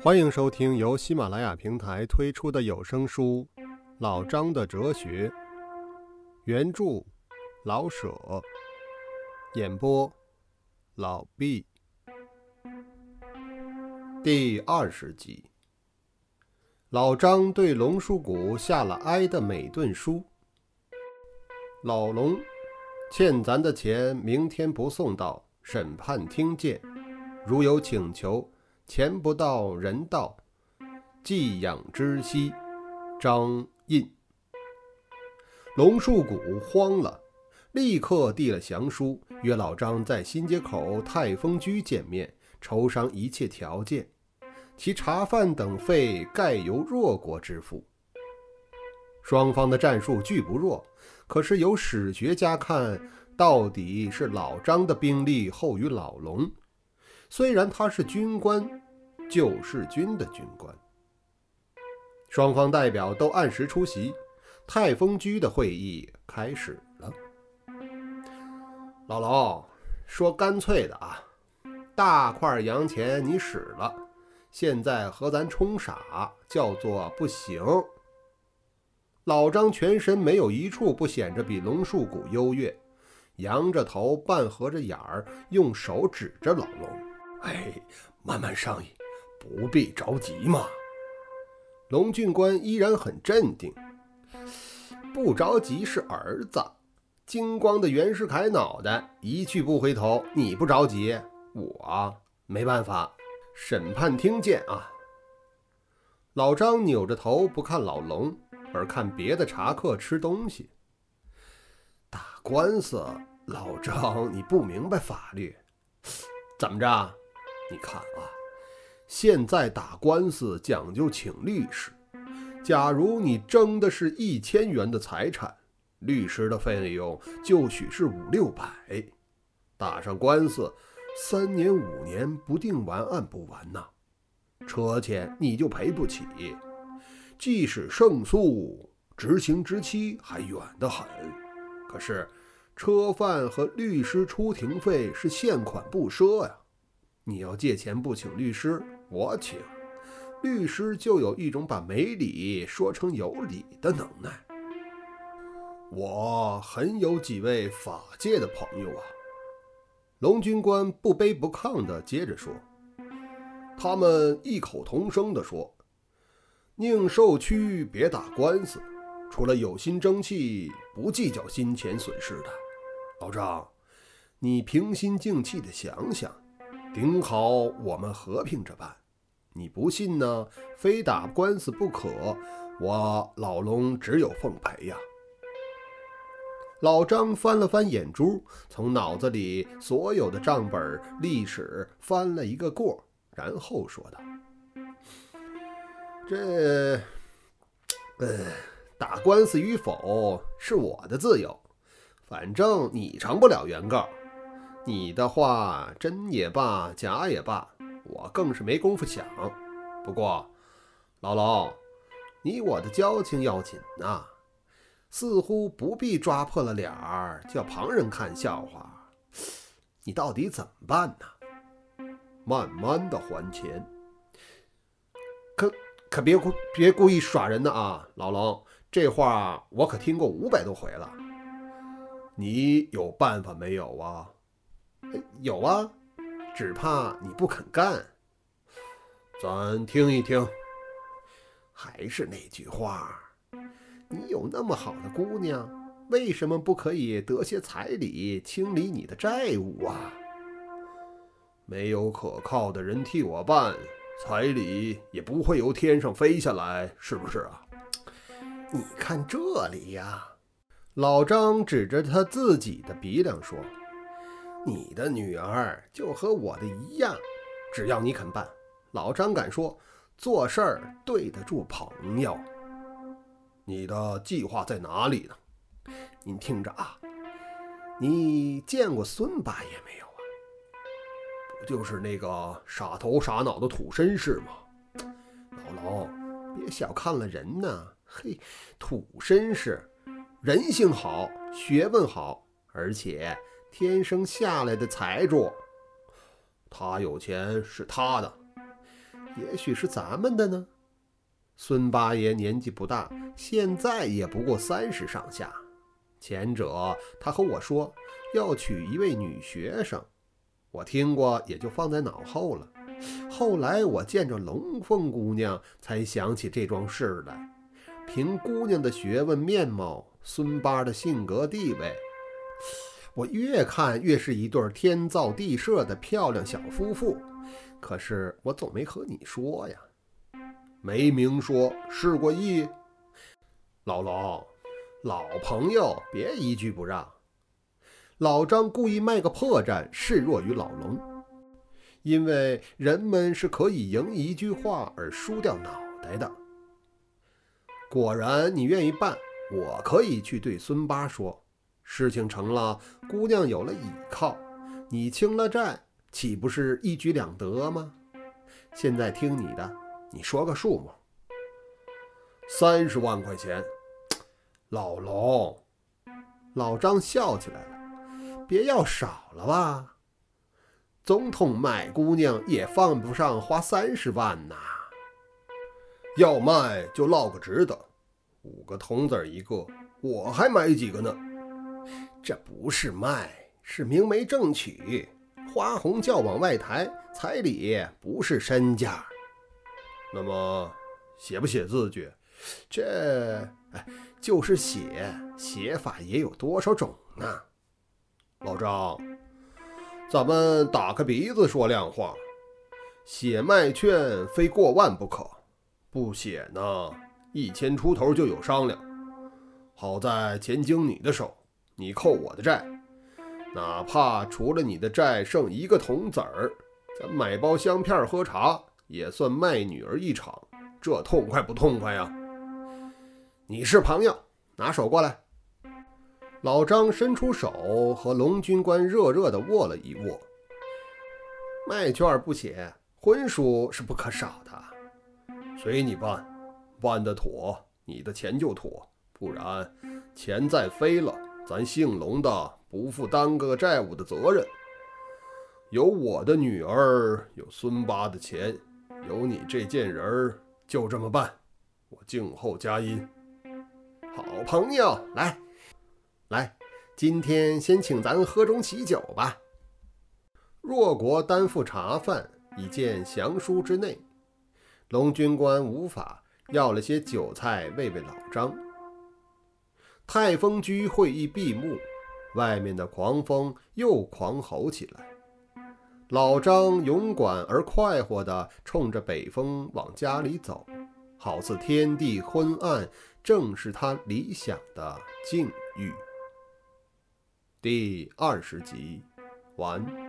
欢迎收听由喜马拉雅平台推出的有声书《老张的哲学》，原著老舍，演播老毕，第二十集。老张对龙叔谷下了哀的每顿书。老龙，欠咱的钱明天不送到，审判听见。如有请求。钱不到，人到，寄养之息。张印。龙树谷慌了，立刻递了降书，约老张在新街口泰丰居见面，筹商一切条件，其茶饭等费概由弱国支付。双方的战术俱不弱，可是由史学家看，到底是老张的兵力厚于老龙。虽然他是军官，救世军的军官。双方代表都按时出席，泰丰居的会议开始了。老龙说：“干脆的啊，大块洋钱你使了，现在和咱冲傻，叫做不行。”老张全身没有一处不显着比龙树谷优越，扬着头，半合着眼儿，用手指着老龙。哎，慢慢商议，不必着急嘛。龙俊官依然很镇定，不着急是儿子，金光的袁世凯脑袋一去不回头。你不着急，我没办法。审判听见啊！老张扭着头不看老龙，而看别的茶客吃东西。打官司，老张你不明白法律，怎么着？你看啊，现在打官司讲究请律师。假如你争的是一千元的财产，律师的费用就许是五六百。打上官司，三年五年不定完案不完呐。车钱你就赔不起，即使胜诉，执行之期还远得很。可是车贩和律师出庭费是现款不赊呀。你要借钱不请律师，我请。律师就有一种把没理说成有理的能耐。我很有几位法界的朋友啊。龙军官不卑不亢地接着说：“他们异口同声地说，宁受屈，别打官司。除了有心争气，不计较金钱损失的。老张，你平心静气地想想。”顶好，我们和平着办。你不信呢？非打官司不可。我老龙只有奉陪呀。老张翻了翻眼珠，从脑子里所有的账本历史翻了一个过，然后说道：“这，呃，打官司与否是我的自由，反正你成不了原告。”你的话真也罢，假也罢，我更是没工夫想。不过，老龙，你我的交情要紧呐，似乎不必抓破了脸儿叫旁人看笑话。你到底怎么办呢？慢慢的还钱，可可别别故意耍人呢啊，老龙，这话我可听过五百多回了。你有办法没有啊？有啊，只怕你不肯干。咱听一听。还是那句话，你有那么好的姑娘，为什么不可以得些彩礼清理你的债务啊？没有可靠的人替我办，彩礼也不会由天上飞下来，是不是啊？你看这里呀，老张指着他自己的鼻梁说。你的女儿就和我的一样，只要你肯办。老张敢说，做事儿对得住朋友。你的计划在哪里呢？您听着啊，你见过孙八爷没有啊？不就是那个傻头傻脑的土绅士吗？老龙，别小看了人呢。嘿，土绅士，人性好，学问好，而且。天生下来的财主，他有钱是他的，也许是咱们的呢。孙八爷年纪不大，现在也不过三十上下。前者他和我说要娶一位女学生，我听过也就放在脑后了。后来我见着龙凤姑娘，才想起这桩事来。凭姑娘的学问面貌，孙八的性格地位，我越看越是一对天造地设的漂亮小夫妇。可是我总没和你说呀，没明说，示过意。老龙，老朋友别一句不让。老张故意卖个破绽，示弱于老龙，因为人们是可以赢一句话而输掉脑袋的。果然，你愿意办，我可以去对孙八说，事情成了，姑娘有了倚靠，你清了债。岂不是一举两得吗？现在听你的，你说个数目。三十万块钱。老龙，老张笑起来了，别要少了吧？总统买姑娘也犯不上花三十万呐。要卖就落个值得，五个铜子一个，我还买几个呢。这不是卖，是明媒正娶。花红轿往外抬，彩礼不是身价。那么写不写字据？这哎，就是写，写法也有多少种呢？老张，咱们打开鼻子说亮话，写卖券非过万不可，不写呢，一千出头就有商量。好在钱经你的手，你扣我的债。哪怕除了你的债剩一个铜子儿，咱买包香片喝茶也算卖女儿一场，这痛快不痛快呀？你是朋友，拿手过来。老张伸出手和龙军官热热的握了一握。卖券不写，婚书是不可少的。随你办，办得妥，你的钱就妥；不然，钱再飞了，咱姓龙的。不负耽搁债务的责任，有我的女儿，有孙八的钱，有你这贱人儿，就这么办。我静候佳音。好朋友，来，来，今天先请咱喝盅喜酒吧。若国担负茶饭，以见降书之内。龙军官无法要了些酒菜喂喂老张。太丰居会议闭幕。外面的狂风又狂吼起来，老张勇敢而快活地冲着北风往家里走，好似天地昏暗，正是他理想的境遇。第二十集完。